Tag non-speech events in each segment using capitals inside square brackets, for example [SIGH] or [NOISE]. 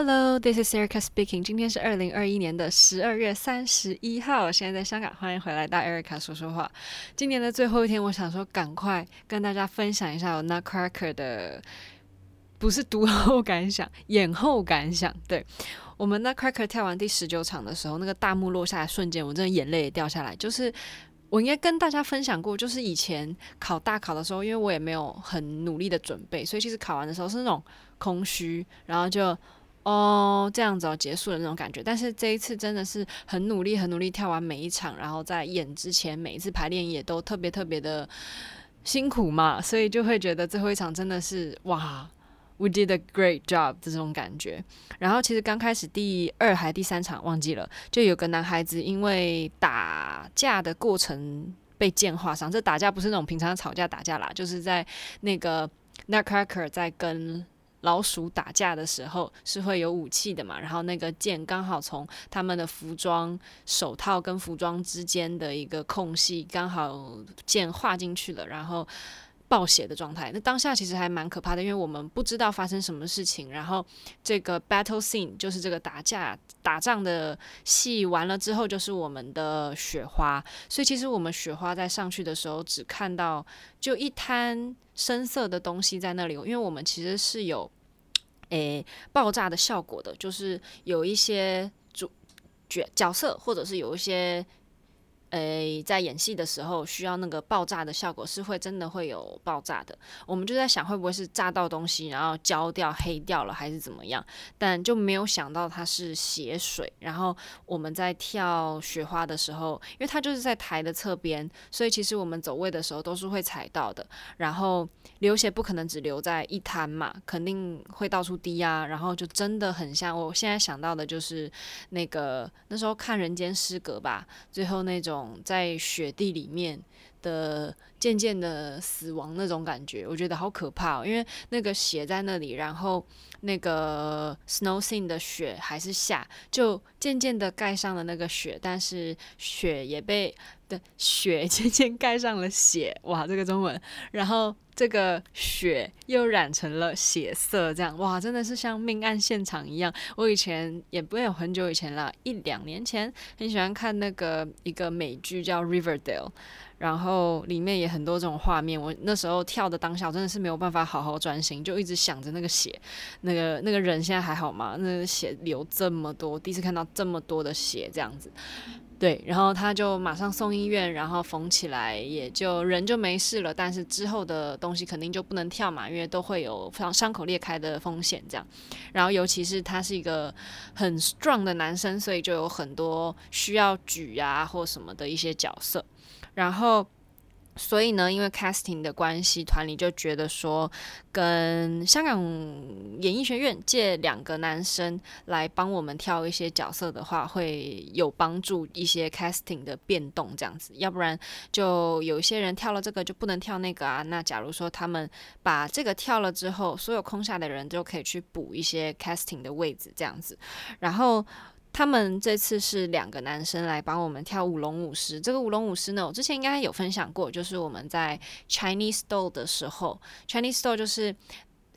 Hello, this is Erica speaking. 今天是二零二一年的十二月三十一号，现在在香港，欢迎回来到 Erica 说说话。今年的最后一天，我想说赶快跟大家分享一下我 Nutcracker 的，不是读后感想，演后感想。对，我们 Nutcracker 跳完第十九场的时候，那个大幕落下来瞬间，我真的眼泪也掉下来，就是。我应该跟大家分享过，就是以前考大考的时候，因为我也没有很努力的准备，所以其实考完的时候是那种空虚，然后就哦这样子哦结束了那种感觉。但是这一次真的是很努力、很努力跳完每一场，然后在演之前每一次排练也都特别特别的辛苦嘛，所以就会觉得最后一场真的是哇。We did a great job 这种感觉。然后其实刚开始第二还第三场忘记了，就有个男孩子因为打架的过程被剑划伤。这打架不是那种平常吵架打架啦，就是在那个 Nutcracker 在跟老鼠打架的时候是会有武器的嘛。然后那个剑刚好从他们的服装手套跟服装之间的一个空隙刚好剑划进去了，然后。爆血的状态，那当下其实还蛮可怕的，因为我们不知道发生什么事情。然后这个 battle scene 就是这个打架打仗的戏完了之后，就是我们的雪花。所以其实我们雪花在上去的时候，只看到就一滩深色的东西在那里，因为我们其实是有诶爆炸的效果的，就是有一些主角角色或者是有一些。诶，在演戏的时候需要那个爆炸的效果，是会真的会有爆炸的。我们就在想，会不会是炸到东西，然后焦掉、黑掉了，还是怎么样？但就没有想到它是血水。然后我们在跳雪花的时候，因为它就是在台的侧边，所以其实我们走位的时候都是会踩到的。然后流血不可能只留在一滩嘛，肯定会到处滴啊。然后就真的很像，我现在想到的就是那个那时候看《人间失格》吧，最后那种。在雪地里面的渐渐的死亡那种感觉，我觉得好可怕哦，因为那个血在那里，然后那个 snow scene 的雪还是下，就渐渐的盖上了那个雪，但是雪也被的雪渐渐盖上了血，哇，这个中文，然后这个血又染成了血色，这样哇，真的是像命案现场一样。我以前也不会有很久以前了，一两年前很喜欢看那个一个美剧叫 Riverdale。然后里面也很多这种画面，我那时候跳的当下真的是没有办法好好专心，就一直想着那个血，那个那个人现在还好吗？那个血流这么多，第一次看到这么多的血这样子，对，然后他就马上送医院，然后缝起来，也就人就没事了。但是之后的东西肯定就不能跳嘛，因为都会有非常伤口裂开的风险这样。然后尤其是他是一个很壮的男生，所以就有很多需要举啊或什么的一些角色。然后，所以呢，因为 casting 的关系，团里就觉得说，跟香港演艺学院借两个男生来帮我们跳一些角色的话，会有帮助一些 casting 的变动这样子。要不然，就有一些人跳了这个就不能跳那个啊。那假如说他们把这个跳了之后，所有空下的人就可以去补一些 casting 的位置这样子。然后。他们这次是两个男生来帮我们跳舞龙舞狮。这个舞龙舞狮呢，我之前应该有分享过，就是我们在 Chinese Doll 的时候，Chinese Doll 就是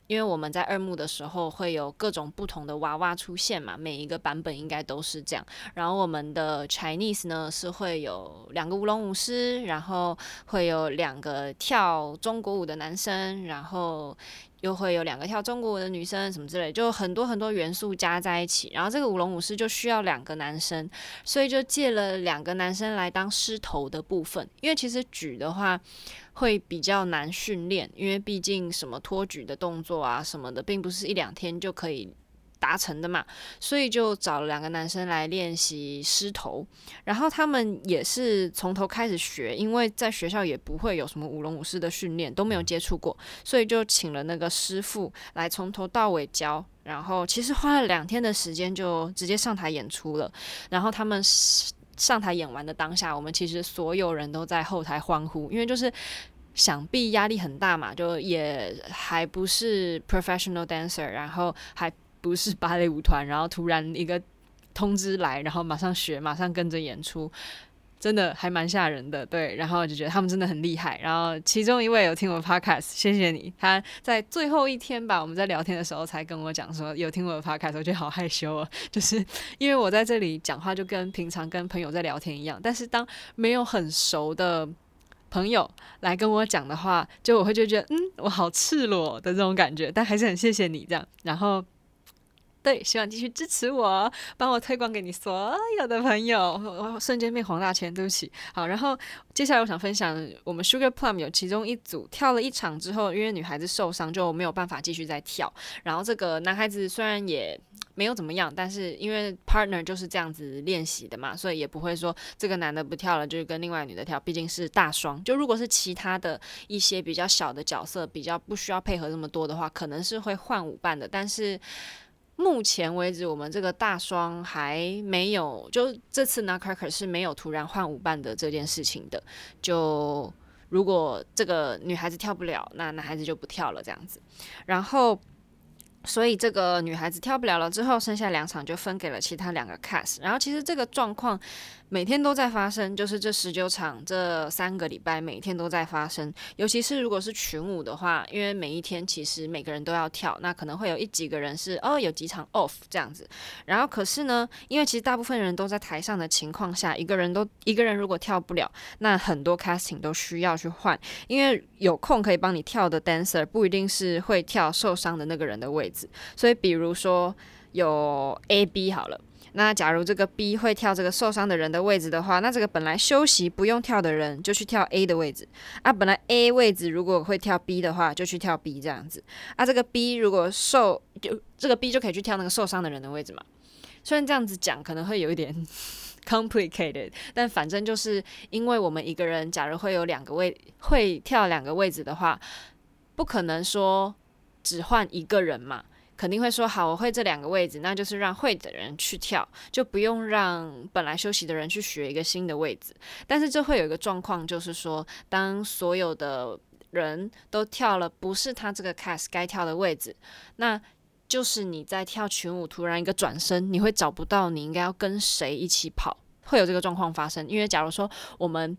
因为我们在二幕的时候会有各种不同的娃娃出现嘛，每一个版本应该都是这样。然后我们的 Chinese 呢是会有两个舞龙舞狮，然后会有两个跳中国舞的男生，然后。又会有两个跳中国舞的女生，什么之类，就很多很多元素加在一起。然后这个舞龙舞狮就需要两个男生，所以就借了两个男生来当狮头的部分。因为其实举的话会比较难训练，因为毕竟什么托举的动作啊什么的，并不是一两天就可以。达成的嘛，所以就找了两个男生来练习狮头，然后他们也是从头开始学，因为在学校也不会有什么舞龙舞狮的训练，都没有接触过，所以就请了那个师傅来从头到尾教，然后其实花了两天的时间就直接上台演出了，然后他们上台演完的当下，我们其实所有人都在后台欢呼，因为就是想必压力很大嘛，就也还不是 professional dancer，然后还。不是芭蕾舞团，然后突然一个通知来，然后马上学，马上跟着演出，真的还蛮吓人的，对。然后就觉得他们真的很厉害。然后其中一位有听我的 podcast，谢谢你。他在最后一天吧，我们在聊天的时候才跟我讲说有听我的 podcast，我觉得好害羞哦，就是因为我在这里讲话就跟平常跟朋友在聊天一样，但是当没有很熟的朋友来跟我讲的话，就我会就觉得嗯，我好赤裸的这种感觉。但还是很谢谢你这样，然后。对，希望继续支持我，帮我推广给你所有的朋友。我瞬间变黄大千，对不起。好，然后接下来我想分享，我们 Sugar Plum 有其中一组跳了一场之后，因为女孩子受伤就没有办法继续再跳。然后这个男孩子虽然也没有怎么样，但是因为 partner 就是这样子练习的嘛，所以也不会说这个男的不跳了，就跟另外女的跳。毕竟是大双，就如果是其他的一些比较小的角色，比较不需要配合这么多的话，可能是会换舞伴的。但是目前为止，我们这个大双还没有，就这次 Nutcracker 是没有突然换舞伴的这件事情的。就如果这个女孩子跳不了，那男孩子就不跳了这样子。然后。所以这个女孩子跳不了了之后，剩下两场就分给了其他两个 cast。然后其实这个状况每天都在发生，就是这十九场这三个礼拜每天都在发生。尤其是如果是群舞的话，因为每一天其实每个人都要跳，那可能会有一几个人是哦有几场 off 这样子。然后可是呢，因为其实大部分人都在台上的情况下，一个人都一个人如果跳不了，那很多 casting 都需要去换，因为有空可以帮你跳的 dancer 不一定是会跳受伤的那个人的位置。所以，比如说有 A、B 好了，那假如这个 B 会跳这个受伤的人的位置的话，那这个本来休息不用跳的人就去跳 A 的位置啊。本来 A 位置如果会跳 B 的话，就去跳 B 这样子啊。这个 B 如果受就这个 B 就可以去跳那个受伤的人的位置嘛。虽然这样子讲可能会有一点 [LAUGHS] complicated，但反正就是因为我们一个人假如会有两个位会跳两个位置的话，不可能说只换一个人嘛。肯定会说好，我会这两个位置，那就是让会的人去跳，就不用让本来休息的人去学一个新的位置。但是这会有一个状况，就是说，当所有的人都跳了不是他这个 cast 该跳的位置，那就是你在跳群舞，突然一个转身，你会找不到你应该要跟谁一起跑，会有这个状况发生。因为假如说我们，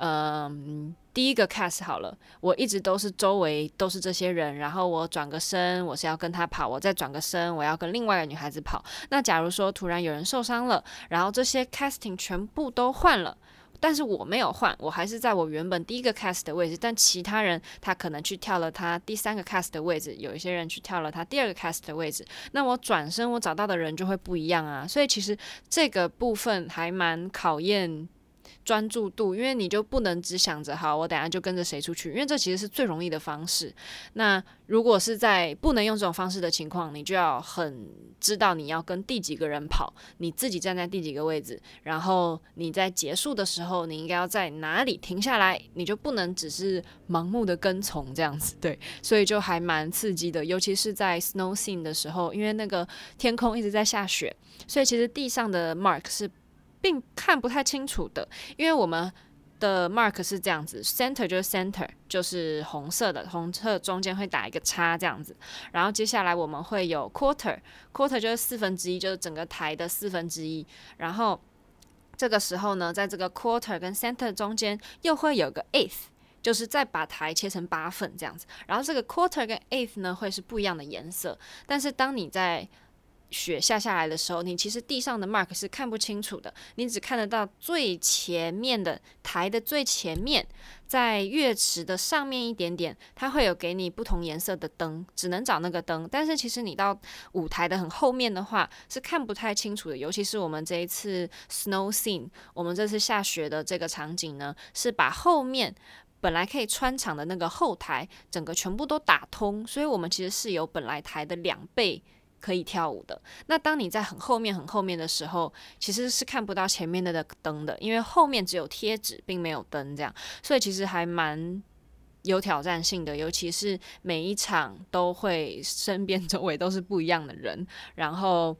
嗯。第一个 cast 好了，我一直都是周围都是这些人，然后我转个身，我是要跟他跑，我再转个身，我要跟另外一个女孩子跑。那假如说突然有人受伤了，然后这些 casting 全部都换了，但是我没有换，我还是在我原本第一个 cast 的位置，但其他人他可能去跳了他第三个 cast 的位置，有一些人去跳了他第二个 cast 的位置，那我转身我找到的人就会不一样啊，所以其实这个部分还蛮考验。专注度，因为你就不能只想着好，我等下就跟着谁出去，因为这其实是最容易的方式。那如果是在不能用这种方式的情况，你就要很知道你要跟第几个人跑，你自己站在第几个位置，然后你在结束的时候，你应该要在哪里停下来，你就不能只是盲目的跟从这样子。对，所以就还蛮刺激的，尤其是在 snow scene 的时候，因为那个天空一直在下雪，所以其实地上的 mark 是。并看不太清楚的，因为我们的 mark 是这样子，center 就是 center，就是红色的，红色中间会打一个叉这样子。然后接下来我们会有 quarter，quarter 就是四分之一，就是整个台的四分之一。然后这个时候呢，在这个 quarter 跟 center 中间又会有个 eighth，就是再把台切成八份这样子。然后这个 quarter 跟 eighth 呢会是不一样的颜色，但是当你在雪下下来的时候，你其实地上的 mark 是看不清楚的，你只看得到最前面的台的最前面，在乐池的上面一点点，它会有给你不同颜色的灯，只能找那个灯。但是其实你到舞台的很后面的话，是看不太清楚的。尤其是我们这一次 snow scene，我们这次下雪的这个场景呢，是把后面本来可以穿场的那个后台，整个全部都打通，所以我们其实是有本来台的两倍。可以跳舞的。那当你在很后面、很后面的时候，其实是看不到前面的的灯的，因为后面只有贴纸，并没有灯，这样，所以其实还蛮有挑战性的。尤其是每一场都会身边周围都是不一样的人，然后。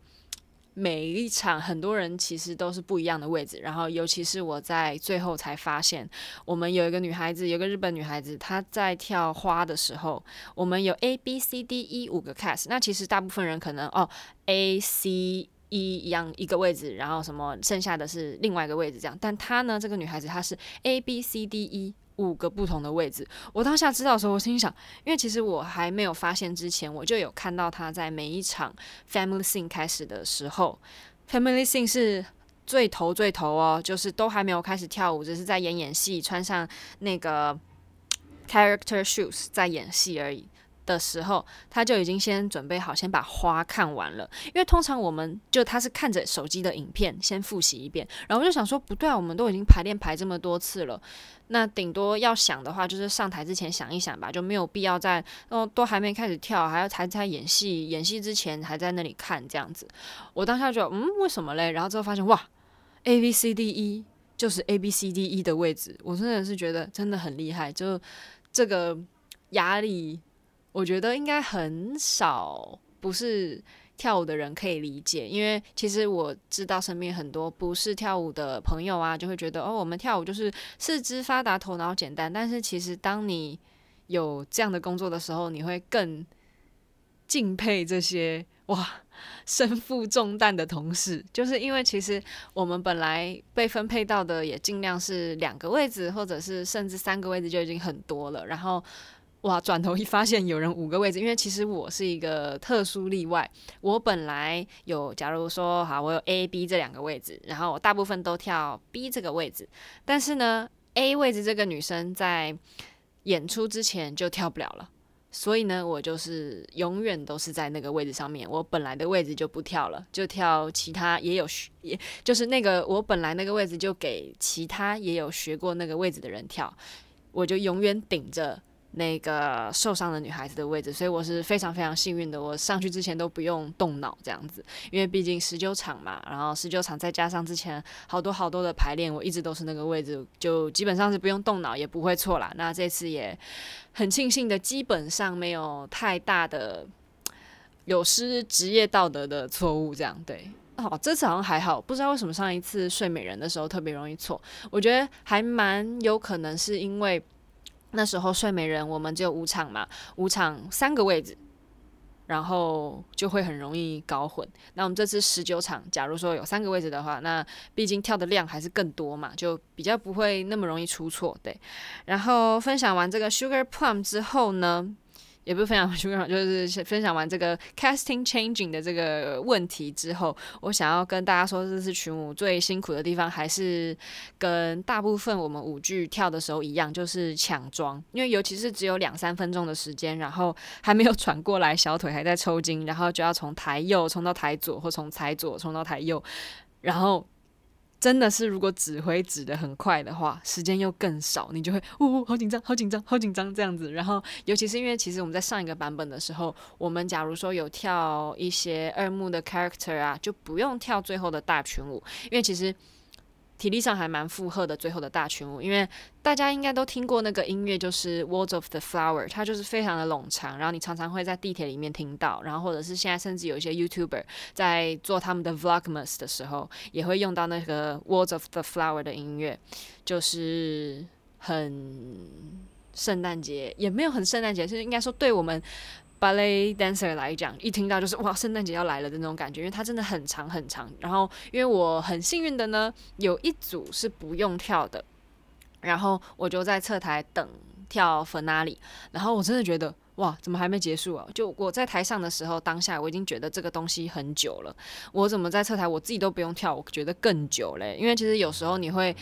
每一场很多人其实都是不一样的位置，然后尤其是我在最后才发现，我们有一个女孩子，有个日本女孩子，她在跳花的时候，我们有 A B C D E 五个 cast，那其实大部分人可能哦 A C 一一样一个位置，然后什么剩下的是另外一个位置这样。但她呢，这个女孩子她是 A B C D E 五个不同的位置。我当下知道的时候，我心想，因为其实我还没有发现之前，我就有看到他在每一场 Family sing 开始的时候，Family sing 是最头最头哦，就是都还没有开始跳舞，只是在演演戏，穿上那个 character shoes 在演戏而已。的时候，他就已经先准备好，先把花看完了。因为通常我们就他是看着手机的影片先复习一遍，然后就想说不对啊，我们都已经排练排这么多次了，那顶多要想的话就是上台之前想一想吧，就没有必要在哦都还没开始跳，还要才在演戏，演戏之前还在那里看这样子。我当下就嗯，为什么嘞？然后之后发现哇，A B C D E 就是 A B C D E 的位置，我真的是觉得真的很厉害，就这个压力。我觉得应该很少不是跳舞的人可以理解，因为其实我知道身边很多不是跳舞的朋友啊，就会觉得哦，我们跳舞就是四肢发达、头脑简单。但是其实当你有这样的工作的时候，你会更敬佩这些哇身负重担的同事，就是因为其实我们本来被分配到的也尽量是两个位置，或者是甚至三个位置就已经很多了，然后。哇！转头一发现有人五个位置，因为其实我是一个特殊例外。我本来有，假如说好，我有 A、B 这两个位置，然后我大部分都跳 B 这个位置。但是呢，A 位置这个女生在演出之前就跳不了了，所以呢，我就是永远都是在那个位置上面。我本来的位置就不跳了，就跳其他也有学，也就是那个我本来那个位置就给其他也有学过那个位置的人跳，我就永远顶着。那个受伤的女孩子的位置，所以我是非常非常幸运的。我上去之前都不用动脑这样子，因为毕竟十九场嘛，然后十九场再加上之前好多好多的排练，我一直都是那个位置，就基本上是不用动脑也不会错啦。那这次也很庆幸的，基本上没有太大的有失职业道德的错误，这样对。哦，这次好像还好，不知道为什么上一次睡美人的时候特别容易错，我觉得还蛮有可能是因为。那时候睡美人我们就五场嘛，五场三个位置，然后就会很容易搞混。那我们这次十九场，假如说有三个位置的话，那毕竟跳的量还是更多嘛，就比较不会那么容易出错。对，然后分享完这个 Sugar Plum 之后呢，也不是分享完，[LAUGHS] 就是分享完这个 casting changing 的这个问题之后，我想要跟大家说，这次群舞最辛苦的地方还是跟大部分我们舞剧跳的时候一样，就是抢妆。因为尤其是只有两三分钟的时间，然后还没有喘过来，小腿还在抽筋，然后就要从台右冲到台左，或从台左冲到台右，然后。真的是，如果指挥指的很快的话，时间又更少，你就会呜呜，好紧张，好紧张，好紧张这样子。然后，尤其是因为其实我们在上一个版本的时候，我们假如说有跳一些二幕的 character 啊，就不用跳最后的大群舞，因为其实。体力上还蛮负荷的，最后的大群舞，因为大家应该都听过那个音乐，就是《Words of the Flower》，它就是非常的冗长，然后你常常会在地铁里面听到，然后或者是现在甚至有一些 YouTuber 在做他们的 Vlogmas 的时候，也会用到那个《Words of the Flower》的音乐，就是很圣诞节，也没有很圣诞节，是应该说对我们。Ballet dancer 来讲，一听到就是哇，圣诞节要来了的那种感觉，因为它真的很长很长。然后，因为我很幸运的呢，有一组是不用跳的，然后我就在侧台等跳 finale。然后我真的觉得哇，怎么还没结束啊？就我在台上的时候，当下我已经觉得这个东西很久了。我怎么在侧台我自己都不用跳，我觉得更久嘞。因为其实有时候你会。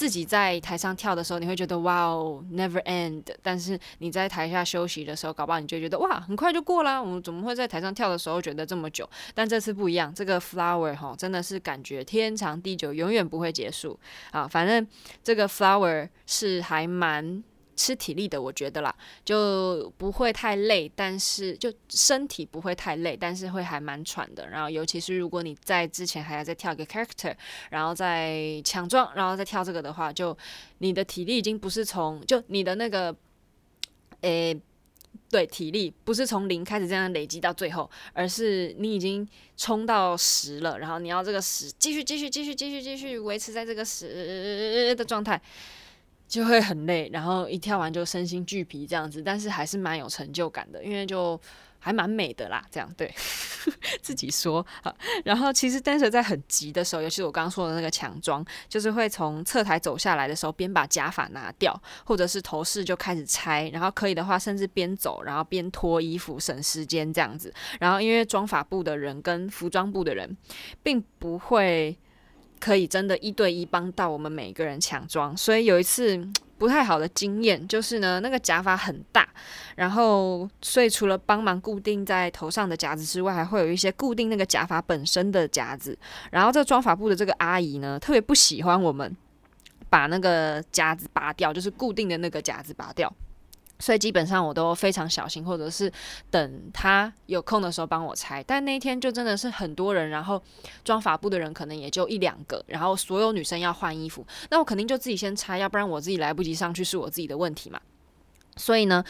自己在台上跳的时候，你会觉得哇哦，never end。但是你在台下休息的时候，搞不好你就觉得哇，很快就过啦。我们怎么会在台上跳的时候觉得这么久？但这次不一样，这个 flower 哈，真的是感觉天长地久，永远不会结束啊。反正这个 flower 是还蛮。吃体力的，我觉得啦，就不会太累，但是就身体不会太累，但是会还蛮喘的。然后，尤其是如果你在之前还要再跳一个 character，然后再抢妆，然后再跳这个的话，就你的体力已经不是从就你的那个，诶、对，体力不是从零开始这样累积到最后，而是你已经冲到十了，然后你要这个十继续继续继续继续继续维持在这个十的状态。就会很累，然后一跳完就身心俱疲这样子，但是还是蛮有成就感的，因为就还蛮美的啦，这样对 [LAUGHS] 自己说好。然后其实 dancer 在很急的时候，尤其是我刚刚说的那个强装，就是会从侧台走下来的时候，边把假发拿掉，或者是头饰就开始拆，然后可以的话，甚至边走然后边脱衣服，省时间这样子。然后因为妆发部的人跟服装部的人并不会。可以真的一对一帮到我们每个人抢装，所以有一次 [TSK] 不太好的经验就是呢，那个假发很大，然后所以除了帮忙固定在头上的夹子之外，还会有一些固定那个假发本身的夹子。然后这个妆发部的这个阿姨呢，特别不喜欢我们把那个夹子拔掉，就是固定的那个夹子拔掉。所以基本上我都非常小心，或者是等他有空的时候帮我拆。但那一天就真的是很多人，然后妆发部的人可能也就一两个，然后所有女生要换衣服，那我肯定就自己先拆，要不然我自己来不及上去是我自己的问题嘛。所以呢，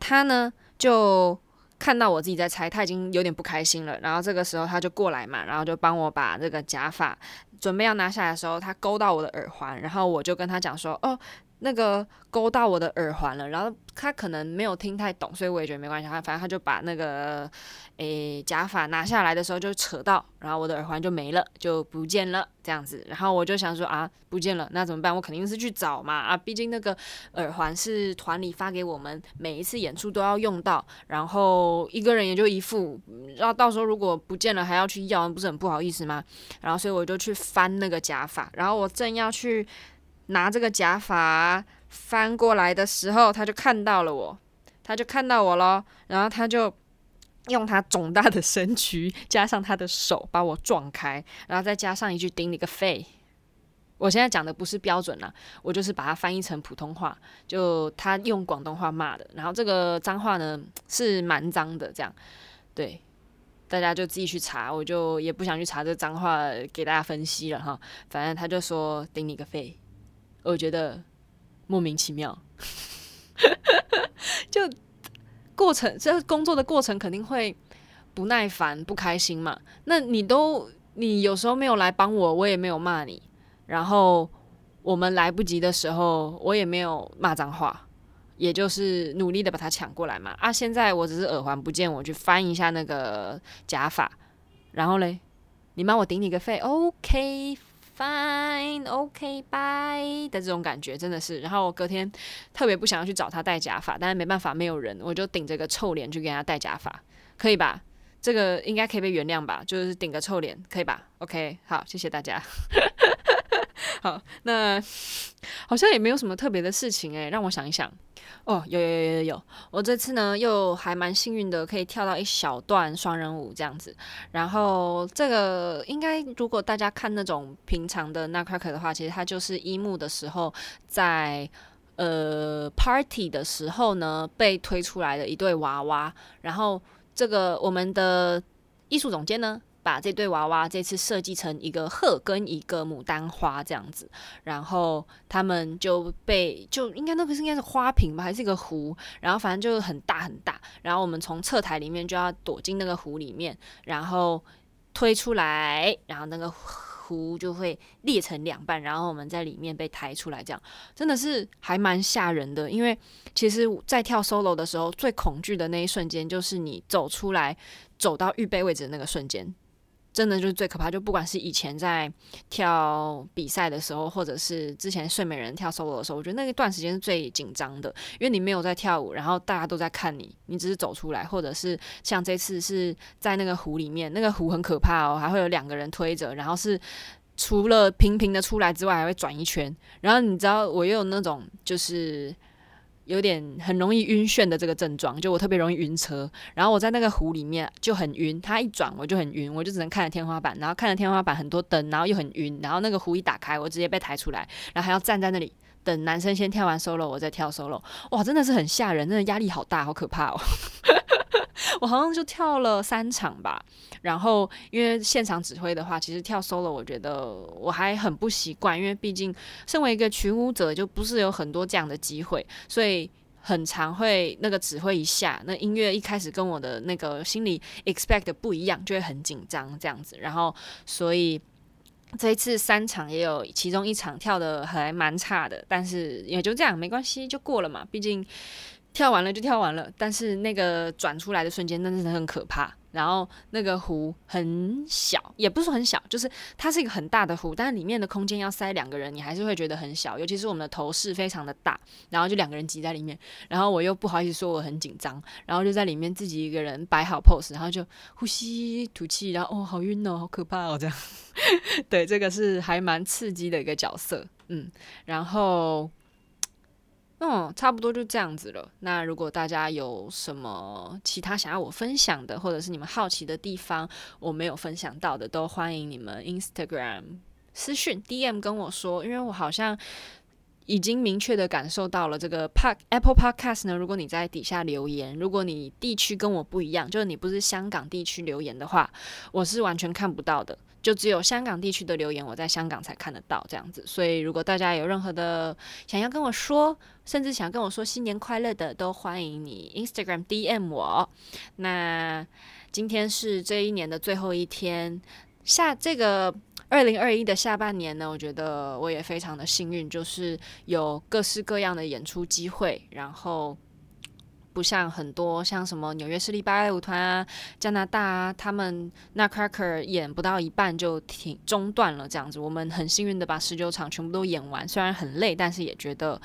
他呢就看到我自己在拆，他已经有点不开心了。然后这个时候他就过来嘛，然后就帮我把这个假发准备要拿下来的时候，他勾到我的耳环，然后我就跟他讲说：“哦。”那个勾到我的耳环了，然后他可能没有听太懂，所以我也觉得没关系。他反正他就把那个诶假发拿下来的时候就扯到，然后我的耳环就没了，就不见了这样子。然后我就想说啊，不见了，那怎么办？我肯定是去找嘛啊，毕竟那个耳环是团里发给我们，每一次演出都要用到，然后一个人也就一副，然后到时候如果不见了还要去要，不是很不好意思吗？然后所以我就去翻那个假发，然后我正要去。拿这个假发翻过来的时候，他就看到了我，他就看到我咯，然后他就用他肿大的身躯加上他的手把我撞开，然后再加上一句“顶你个肺”。我现在讲的不是标准啦，我就是把它翻译成普通话，就他用广东话骂的。然后这个脏话呢是蛮脏的，这样对，大家就自己去查，我就也不想去查这脏话给大家分析了哈。反正他就说“顶你个肺”。我觉得莫名其妙，[LAUGHS] 就过程这工作的过程肯定会不耐烦、不开心嘛。那你都你有时候没有来帮我，我也没有骂你。然后我们来不及的时候，我也没有骂脏话，也就是努力的把它抢过来嘛。啊，现在我只是耳环不见，我去翻一下那个假发，然后嘞，你骂我顶你个肺，OK。Fine, OK, bye 的这种感觉真的是，然后我隔天特别不想要去找他戴假发，但是没办法，没有人，我就顶着个臭脸去给他戴假发，可以吧？这个应该可以被原谅吧？就是顶个臭脸，可以吧？OK，好，谢谢大家。好，那好像也没有什么特别的事情诶，让我想一想。哦，有有有有有，我这次呢又还蛮幸运的，可以跳到一小段双人舞这样子。然后这个应该如果大家看那种平常的 Nutcracker 的话，其实它就是一幕的时候在呃 party 的时候呢被推出来的一对娃娃。然后这个我们的艺术总监呢，把这对娃娃这次设计成一个鹤跟一个牡丹花这样子，然后他们就被就应该那个是应该是花瓶吧，还是一个壶，然后反正就是很大很大，然后我们从侧台里面就要躲进那个壶里面，然后推出来，然后那个壶就会裂成两半，然后我们在里面被抬出来，这样真的是还蛮吓人的，因为其实，在跳 solo 的时候，最恐惧的那一瞬间就是你走出来，走到预备位置的那个瞬间。真的就是最可怕，就不管是以前在跳比赛的时候，或者是之前睡美人跳 solo 的时候，我觉得那一段时间是最紧张的，因为你没有在跳舞，然后大家都在看你，你只是走出来，或者是像这次是在那个湖里面，那个湖很可怕哦，还会有两个人推着，然后是除了平平的出来之外，还会转一圈，然后你知道我又有那种就是。有点很容易晕眩的这个症状，就我特别容易晕车，然后我在那个湖里面就很晕，它一转我就很晕，我就只能看着天花板，然后看着天花板很多灯，然后又很晕，然后那个湖一打开，我直接被抬出来，然后还要站在那里等男生先跳完 solo，我再跳 solo，哇，真的是很吓人，真的压力好大，好可怕哦。我好像就跳了三场吧，然后因为现场指挥的话，其实跳 solo 我觉得我还很不习惯，因为毕竟身为一个群舞者，就不是有很多这样的机会，所以很常会那个指挥一下，那音乐一开始跟我的那个心里 expect 不一样，就会很紧张这样子，然后所以这一次三场也有其中一场跳得还蛮差的，但是也就这样，没关系，就过了嘛。毕竟跳完了就跳完了，但是那个转出来的瞬间真的是很可怕。然后那个湖很小，也不是说很小，就是它是一个很大的湖，但是里面的空间要塞两个人，你还是会觉得很小。尤其是我们的头饰非常的大，然后就两个人挤在里面，然后我又不好意思说我很紧张，然后就在里面自己一个人摆好 pose，然后就呼吸吐气，然后哦好晕哦，好可怕哦这样。[LAUGHS] 对，这个是还蛮刺激的一个角色，嗯，然后。嗯，差不多就这样子了。那如果大家有什么其他想要我分享的，或者是你们好奇的地方，我没有分享到的，都欢迎你们 Instagram 私讯 DM 跟我说，因为我好像。已经明确的感受到了这个 Pod Apple Podcast 呢。如果你在底下留言，如果你地区跟我不一样，就是你不是香港地区留言的话，我是完全看不到的。就只有香港地区的留言，我在香港才看得到这样子。所以，如果大家有任何的想要跟我说，甚至想跟我说新年快乐的，都欢迎你 Instagram DM 我。那今天是这一年的最后一天，下这个。二零二一的下半年呢，我觉得我也非常的幸运，就是有各式各样的演出机会，然后不像很多像什么纽约市立芭蕾舞团啊、加拿大啊，他们 Nutcracker 演不到一半就停中断了这样子。我们很幸运的把十九场全部都演完，虽然很累，但是也觉得。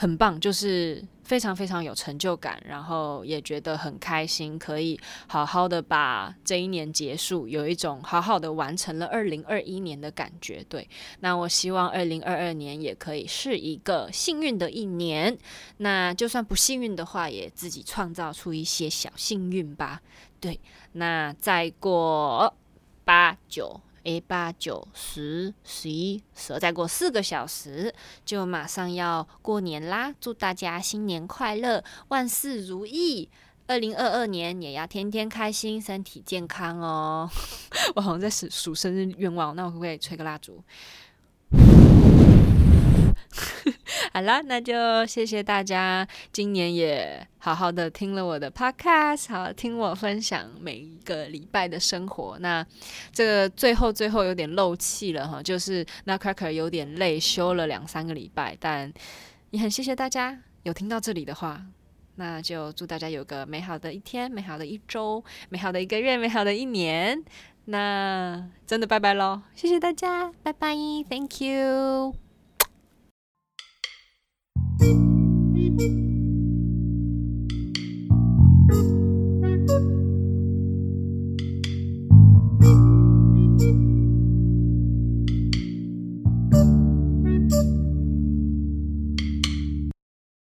很棒，就是非常非常有成就感，然后也觉得很开心，可以好好的把这一年结束，有一种好好的完成了二零二一年的感觉。对，那我希望二零二二年也可以是一个幸运的一年。那就算不幸运的话，也自己创造出一些小幸运吧。对，那再过八九。A 八九十十一十二，再过四个小时就马上要过年啦！祝大家新年快乐，万事如意！二零二二年也要天天开心，身体健康哦！[LAUGHS] 我好像在数数生日愿望，那我可不可以吹个蜡烛？[LAUGHS] 好了，那就谢谢大家，今年也好好的听了我的 podcast，好听我分享每一个礼拜的生活。那这个最后最后有点漏气了哈，就是那 cracker 有点累，休了两三个礼拜，但也很谢谢大家有听到这里的话，那就祝大家有个美好的一天、美好的一周、美好的一个月、美好的一年。那真的拜拜喽，谢谢大家，拜拜，Thank you，Thank you。